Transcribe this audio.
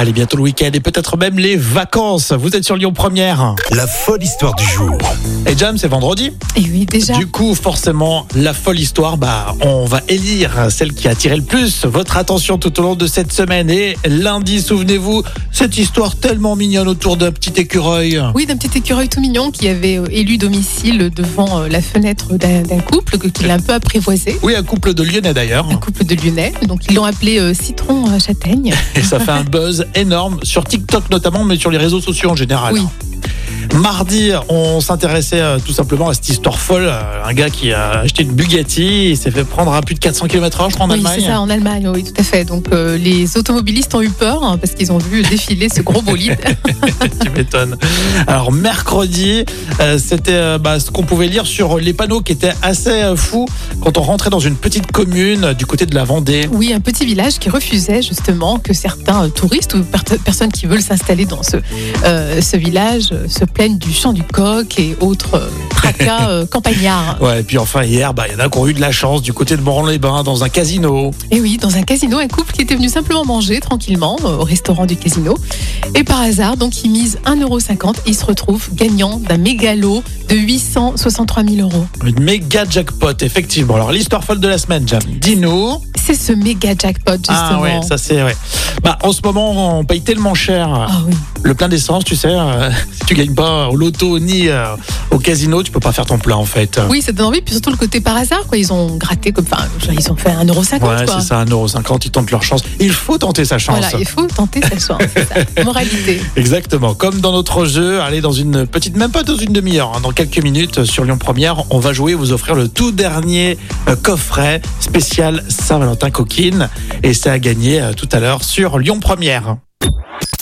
Allez, bientôt le week-end et peut-être même les vacances. Vous êtes sur Lyon Première. La folle histoire du jour. Et Jam, c'est vendredi. Et oui, déjà. Du coup, forcément, la folle histoire, bah, on va élire celle qui a attiré le plus votre attention tout au long de cette semaine. Et lundi, souvenez-vous, cette histoire tellement mignonne autour d'un petit écureuil. Oui, d'un petit écureuil tout mignon qui avait euh, élu domicile devant euh, la fenêtre d'un couple que- qu'il a un peu apprivoisé. Oui, un couple de Lyonnais d'ailleurs. Un couple de Lyonnais. Donc, ils l'ont appelé euh, Citron Châtaigne. Et ça fait un buzz énorme sur TikTok notamment, mais sur les réseaux sociaux en général. Oui. Mardi, on s'intéressait euh, tout simplement à cette histoire folle. Euh, Un gars qui a acheté une Bugatti, il s'est fait prendre à plus de 400 km/h, je crois, en oui, Allemagne. c'est ça, en Allemagne, oui, tout à fait. Donc, euh, les automobilistes ont eu peur hein, parce qu'ils ont vu défiler ce gros bolide. Alors mercredi, euh, c'était euh, bah, ce qu'on pouvait lire sur les panneaux qui étaient assez euh, fous quand on rentrait dans une petite commune du côté de la Vendée. Oui, un petit village qui refusait justement que certains touristes ou per- personnes qui veulent s'installer dans ce, ce village se plaignent du chant du coq et autres tracas campagnards. Ouais, et puis enfin hier, bah, il y en a qui ont eu de la chance du côté de Moron-les-Bains dans un casino. Et oui, dans un casino, un couple qui était venu simplement manger tranquillement au restaurant du casino. Et par hasard, donc, ils misent 1,50€ et ils se retrouvent gagnants d'un mégalo de 863 000 euros. Une méga jackpot, effectivement. Alors l'histoire folle de la semaine, Jam. Dis-nous. C'est ce méga jackpot, justement. Ah ouais, ça c'est ouais. Bah en ce moment, on paye tellement cher Ah oui. Le plein d'essence, tu sais. euh, si tu gagnes pas au loto ni euh, au casino, tu peux pas faire ton plein en fait. Oui, ça donne envie, puis surtout le côté par hasard, quoi. Ils ont gratté comme, enfin, ils ont fait 1,50€, Ouais, c'est ça, 1,50€, ils tentent leur chance. Il faut tenter sa chance. Voilà, il faut tenter sa chance, ça. Moralité. Exactement. Comme dans notre jeu, allez dans une petite, même pas dans une demi-heure, hein, dans quelques minutes sur Lyon Première, on va jouer, vous offrir le tout dernier euh, coffret spécial Saint-Valentin coquine, et c'est à gagner euh, tout à l'heure sur Lyon Première.